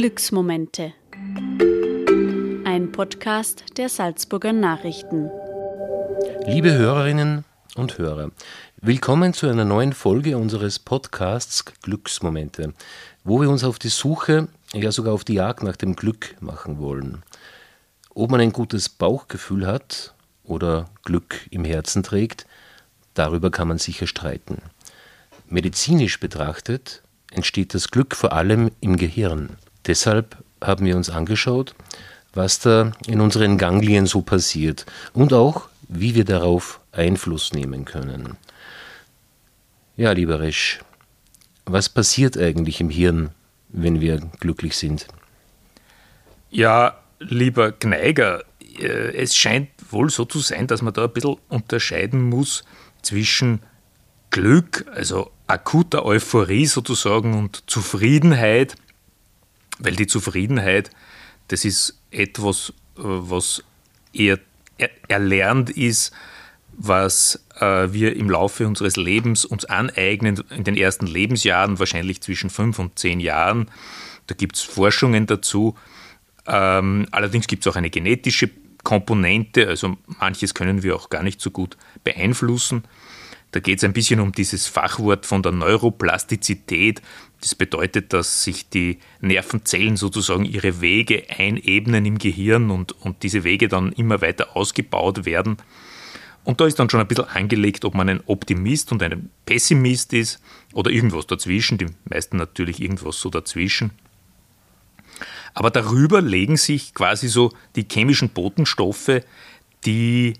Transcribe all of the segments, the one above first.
Glücksmomente. Ein Podcast der Salzburger Nachrichten. Liebe Hörerinnen und Hörer, willkommen zu einer neuen Folge unseres Podcasts Glücksmomente, wo wir uns auf die Suche, ja sogar auf die Jagd nach dem Glück machen wollen. Ob man ein gutes Bauchgefühl hat oder Glück im Herzen trägt, darüber kann man sicher streiten. Medizinisch betrachtet entsteht das Glück vor allem im Gehirn. Deshalb haben wir uns angeschaut, was da in unseren Ganglien so passiert und auch, wie wir darauf Einfluss nehmen können. Ja, lieber Resch, was passiert eigentlich im Hirn, wenn wir glücklich sind? Ja, lieber Gneiger, äh, es scheint wohl so zu sein, dass man da ein bisschen unterscheiden muss zwischen Glück, also akuter Euphorie sozusagen und Zufriedenheit, weil die Zufriedenheit, das ist etwas, äh, was eher erlernt ist, was äh, wir im Laufe unseres Lebens uns aneignen, in den ersten Lebensjahren, wahrscheinlich zwischen fünf und zehn Jahren. Da gibt es Forschungen dazu. Ähm, allerdings gibt es auch eine genetische Komponente, also manches können wir auch gar nicht so gut beeinflussen. Da geht es ein bisschen um dieses Fachwort von der Neuroplastizität. Das bedeutet, dass sich die Nervenzellen sozusagen ihre Wege einebnen im Gehirn und, und diese Wege dann immer weiter ausgebaut werden. Und da ist dann schon ein bisschen angelegt, ob man ein Optimist und ein Pessimist ist oder irgendwas dazwischen, die meisten natürlich irgendwas so dazwischen. Aber darüber legen sich quasi so die chemischen Botenstoffe, die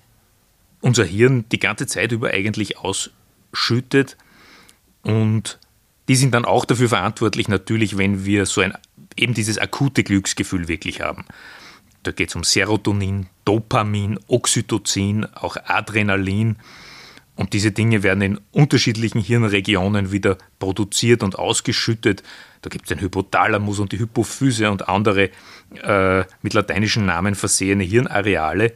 unser Hirn die ganze Zeit über eigentlich ausschüttet. Und die sind dann auch dafür verantwortlich, natürlich, wenn wir so ein eben dieses akute Glücksgefühl wirklich haben. Da geht es um Serotonin, Dopamin, Oxytocin, auch Adrenalin. Und diese Dinge werden in unterschiedlichen Hirnregionen wieder produziert und ausgeschüttet. Da gibt es den Hypothalamus und die Hypophyse und andere äh, mit lateinischen Namen versehene Hirnareale.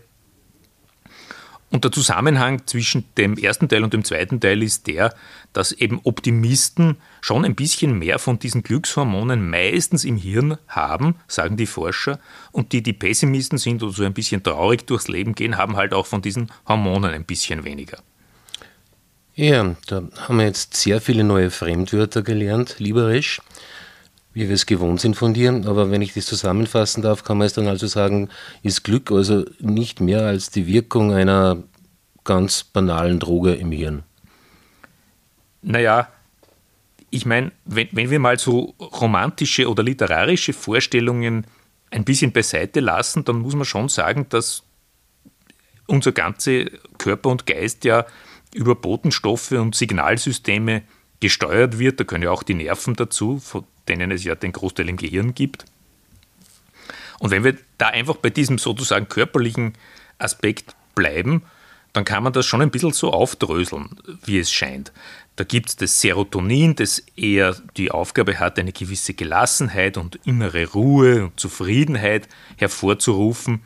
Und der Zusammenhang zwischen dem ersten Teil und dem zweiten Teil ist der, dass eben Optimisten schon ein bisschen mehr von diesen Glückshormonen meistens im Hirn haben, sagen die Forscher, und die, die Pessimisten sind oder so ein bisschen traurig durchs Leben gehen, haben halt auch von diesen Hormonen ein bisschen weniger. Ja, da haben wir jetzt sehr viele neue Fremdwörter gelernt, lieber Resch wie wir es gewohnt sind von dir. Aber wenn ich das zusammenfassen darf, kann man es dann also sagen, ist Glück also nicht mehr als die Wirkung einer ganz banalen Droge im Hirn. Naja, ich meine, wenn, wenn wir mal so romantische oder literarische Vorstellungen ein bisschen beiseite lassen, dann muss man schon sagen, dass unser ganzer Körper und Geist ja über Botenstoffe und Signalsysteme gesteuert wird. Da können ja auch die Nerven dazu, denen es ja den Großteil im Gehirn gibt. Und wenn wir da einfach bei diesem sozusagen körperlichen Aspekt bleiben, dann kann man das schon ein bisschen so aufdröseln, wie es scheint. Da gibt es das Serotonin, das eher die Aufgabe hat, eine gewisse Gelassenheit und innere Ruhe und Zufriedenheit hervorzurufen.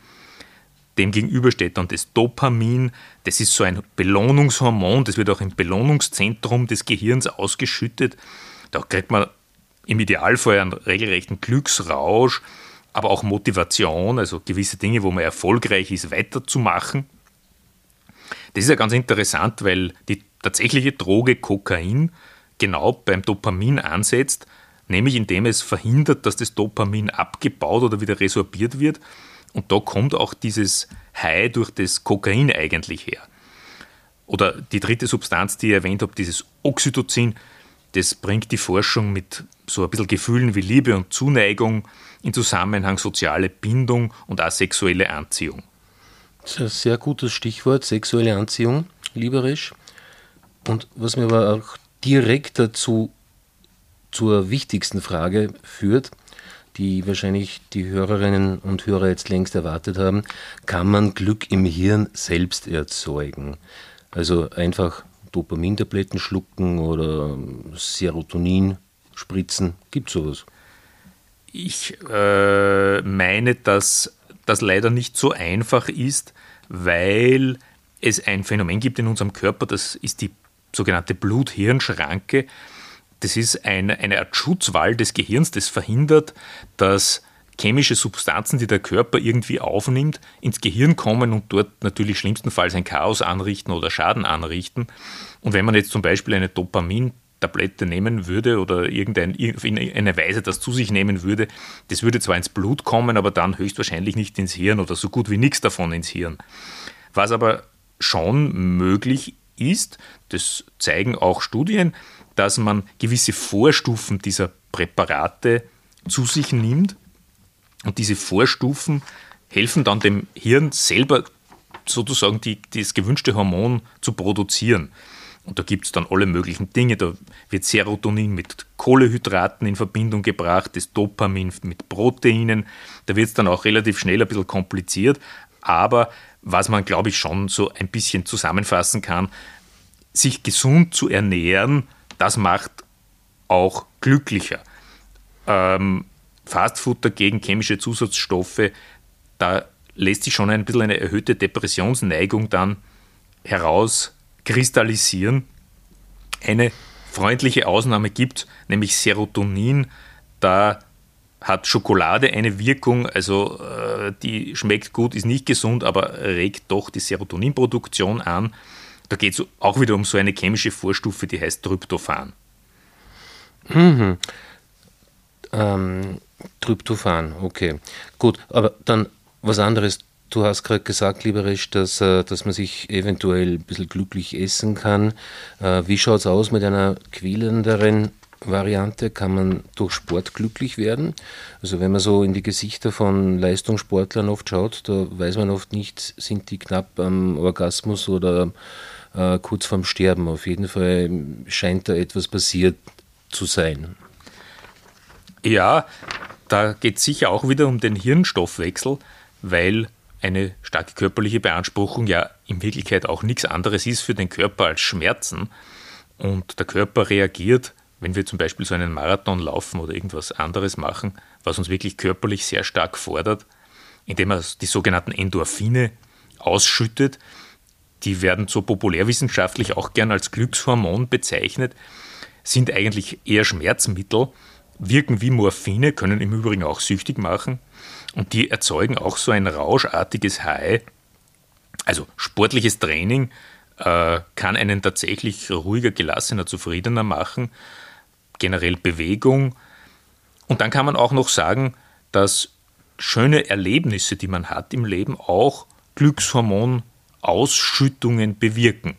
Demgegenüber steht dann das Dopamin, das ist so ein Belohnungshormon, das wird auch im Belohnungszentrum des Gehirns ausgeschüttet. Da kriegt man im Idealfall einen regelrechten Glücksrausch, aber auch Motivation, also gewisse Dinge, wo man erfolgreich ist, weiterzumachen. Das ist ja ganz interessant, weil die tatsächliche Droge Kokain genau beim Dopamin ansetzt, nämlich indem es verhindert, dass das Dopamin abgebaut oder wieder resorbiert wird. Und da kommt auch dieses High durch das Kokain eigentlich her. Oder die dritte Substanz, die ich erwähnt habe, dieses Oxytocin, das bringt die Forschung mit so ein bisschen Gefühlen wie Liebe und Zuneigung in Zusammenhang soziale Bindung und asexuelle Anziehung. Das ist ein sehr gutes Stichwort, sexuelle Anziehung, lieberisch. Und was mir aber auch direkt dazu zur wichtigsten Frage führt, die wahrscheinlich die Hörerinnen und Hörer jetzt längst erwartet haben, kann man Glück im Hirn selbst erzeugen? Also einfach Dopamintabletten schlucken oder Serotonin spritzen? Gibt es sowas? Ich äh, meine, dass das leider nicht so einfach ist, weil es ein Phänomen gibt in unserem Körper, das ist die sogenannte Blut-Hirn-Schranke. Das ist eine, eine Art Schutzwall des Gehirns, das verhindert, dass chemische Substanzen, die der Körper irgendwie aufnimmt, ins Gehirn kommen und dort natürlich schlimmstenfalls ein Chaos anrichten oder Schaden anrichten. Und wenn man jetzt zum Beispiel eine Dopamin-Tablette nehmen würde oder irgendein, eine Weise das zu sich nehmen würde, das würde zwar ins Blut kommen, aber dann höchstwahrscheinlich nicht ins Hirn oder so gut wie nichts davon ins Hirn. Was aber schon möglich ist, das zeigen auch Studien, dass man gewisse Vorstufen dieser Präparate zu sich nimmt. Und diese Vorstufen helfen dann dem Hirn selber sozusagen die, das gewünschte Hormon zu produzieren. Und da gibt es dann alle möglichen Dinge. Da wird Serotonin mit Kohlehydraten in Verbindung gebracht, das Dopamin mit Proteinen. Da wird es dann auch relativ schnell ein bisschen kompliziert. Aber was man, glaube ich, schon so ein bisschen zusammenfassen kann, sich gesund zu ernähren das macht auch glücklicher. Ähm, Fastfood dagegen, chemische Zusatzstoffe, da lässt sich schon ein bisschen eine erhöhte Depressionsneigung dann herauskristallisieren. Eine freundliche Ausnahme gibt, nämlich Serotonin. Da hat Schokolade eine Wirkung, also äh, die schmeckt gut, ist nicht gesund, aber regt doch die Serotoninproduktion an. Da geht es auch wieder um so eine chemische Vorstufe, die heißt Tryptophan. Mhm. Ähm, Tryptophan, okay. Gut, aber dann was anderes. Du hast gerade gesagt, lieber Resch, dass, äh, dass man sich eventuell ein bisschen glücklich essen kann. Äh, wie schaut es aus mit einer quälenderen Variante? Kann man durch Sport glücklich werden? Also wenn man so in die Gesichter von Leistungssportlern oft schaut, da weiß man oft nicht, sind die knapp am Orgasmus oder äh, kurz vorm Sterben. Auf jeden Fall scheint da etwas passiert zu sein. Ja, da geht es sicher auch wieder um den Hirnstoffwechsel, weil eine starke körperliche Beanspruchung ja in Wirklichkeit auch nichts anderes ist für den Körper als Schmerzen. Und der Körper reagiert, wenn wir zum Beispiel so einen Marathon laufen oder irgendwas anderes machen, was uns wirklich körperlich sehr stark fordert, indem er die sogenannten Endorphine ausschüttet, die werden so populärwissenschaftlich auch gern als Glückshormon bezeichnet, sind eigentlich eher Schmerzmittel, wirken wie Morphine, können im Übrigen auch süchtig machen und die erzeugen auch so ein rauschartiges High. Also sportliches Training äh, kann einen tatsächlich ruhiger, gelassener, zufriedener machen, generell Bewegung. Und dann kann man auch noch sagen, dass schöne Erlebnisse, die man hat im Leben, auch Glückshormon Ausschüttungen bewirken.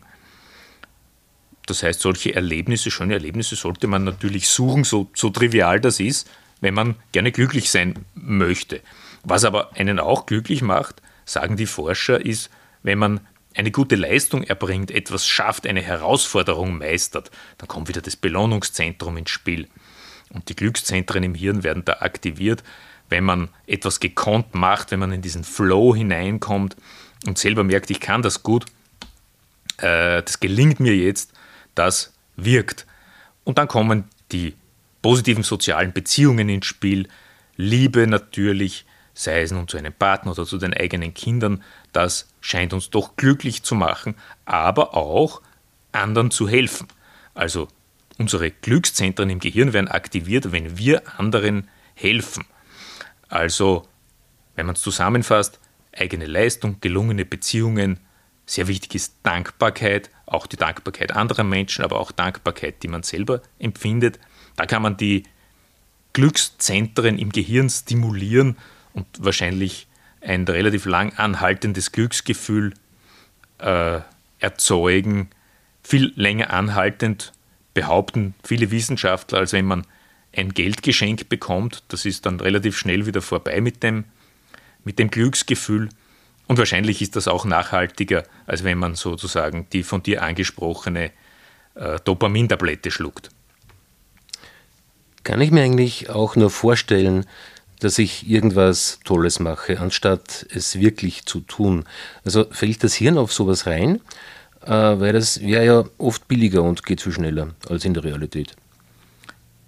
Das heißt, solche Erlebnisse, schöne Erlebnisse sollte man natürlich suchen, so, so trivial das ist, wenn man gerne glücklich sein möchte. Was aber einen auch glücklich macht, sagen die Forscher, ist, wenn man eine gute Leistung erbringt, etwas schafft, eine Herausforderung meistert, dann kommt wieder das Belohnungszentrum ins Spiel. Und die Glückszentren im Hirn werden da aktiviert, wenn man etwas gekonnt macht, wenn man in diesen Flow hineinkommt, und selber merkt, ich kann das gut, äh, das gelingt mir jetzt, das wirkt. Und dann kommen die positiven sozialen Beziehungen ins Spiel, Liebe natürlich, sei es nun zu einem Partner oder zu den eigenen Kindern, das scheint uns doch glücklich zu machen, aber auch anderen zu helfen. Also unsere Glückszentren im Gehirn werden aktiviert, wenn wir anderen helfen. Also, wenn man es zusammenfasst, eigene Leistung, gelungene Beziehungen. Sehr wichtig ist Dankbarkeit, auch die Dankbarkeit anderer Menschen, aber auch Dankbarkeit, die man selber empfindet. Da kann man die Glückszentren im Gehirn stimulieren und wahrscheinlich ein relativ lang anhaltendes Glücksgefühl äh, erzeugen. Viel länger anhaltend behaupten viele Wissenschaftler, als wenn man ein Geldgeschenk bekommt. Das ist dann relativ schnell wieder vorbei mit dem mit dem Glücksgefühl. Und wahrscheinlich ist das auch nachhaltiger, als wenn man sozusagen die von dir angesprochene äh, Dopamintablette schluckt. Kann ich mir eigentlich auch nur vorstellen, dass ich irgendwas Tolles mache, anstatt es wirklich zu tun. Also fällt das Hirn auf sowas rein, äh, weil das wäre ja oft billiger und geht viel schneller als in der Realität.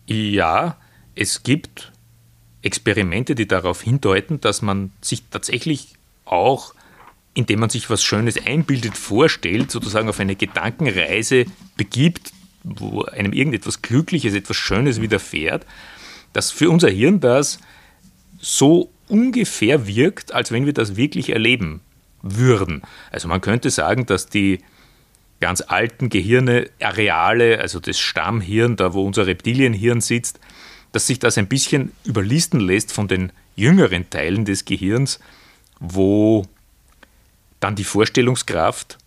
Ja, es gibt Experimente, die darauf hindeuten, dass man sich tatsächlich auch, indem man sich was Schönes einbildet, vorstellt, sozusagen auf eine Gedankenreise begibt, wo einem irgendetwas Glückliches, etwas Schönes widerfährt, dass für unser Hirn das so ungefähr wirkt, als wenn wir das wirklich erleben würden. Also man könnte sagen, dass die ganz alten Gehirne, Areale, also das Stammhirn, da wo unser Reptilienhirn sitzt, dass sich das ein bisschen überlisten lässt von den jüngeren Teilen des Gehirns, wo dann die Vorstellungskraft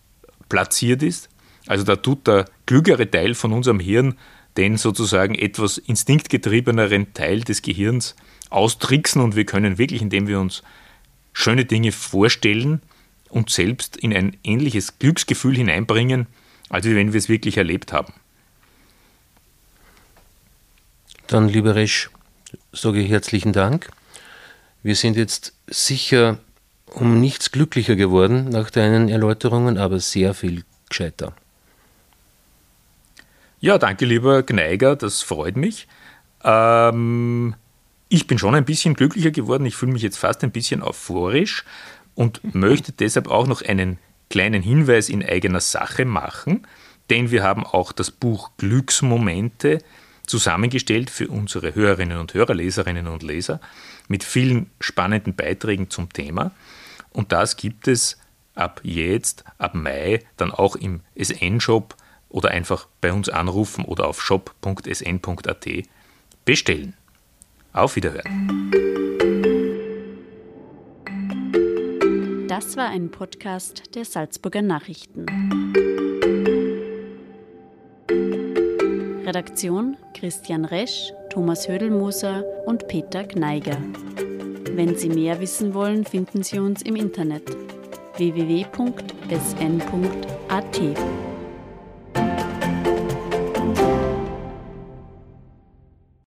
platziert ist. Also da tut der klügere Teil von unserem Hirn den sozusagen etwas instinktgetriebeneren Teil des Gehirns austricksen und wir können wirklich, indem wir uns schöne Dinge vorstellen, uns selbst in ein ähnliches Glücksgefühl hineinbringen, als wenn wir es wirklich erlebt haben. Dann, lieber Resch, sage ich herzlichen Dank. Wir sind jetzt sicher um nichts glücklicher geworden nach deinen Erläuterungen, aber sehr viel gescheiter. Ja, danke, lieber Gneiger, das freut mich. Ähm, ich bin schon ein bisschen glücklicher geworden. Ich fühle mich jetzt fast ein bisschen euphorisch und möchte deshalb auch noch einen kleinen Hinweis in eigener Sache machen, denn wir haben auch das Buch Glücksmomente zusammengestellt für unsere Hörerinnen und Hörer, Leserinnen und Leser mit vielen spannenden Beiträgen zum Thema. Und das gibt es ab jetzt, ab Mai, dann auch im SN-Shop oder einfach bei uns anrufen oder auf shop.sn.at bestellen. Auf Wiederhören. Das war ein Podcast der Salzburger Nachrichten. Redaktion Christian Resch, Thomas Hödelmoser und Peter Gneiger. Wenn Sie mehr wissen wollen, finden Sie uns im Internet www.sn.at.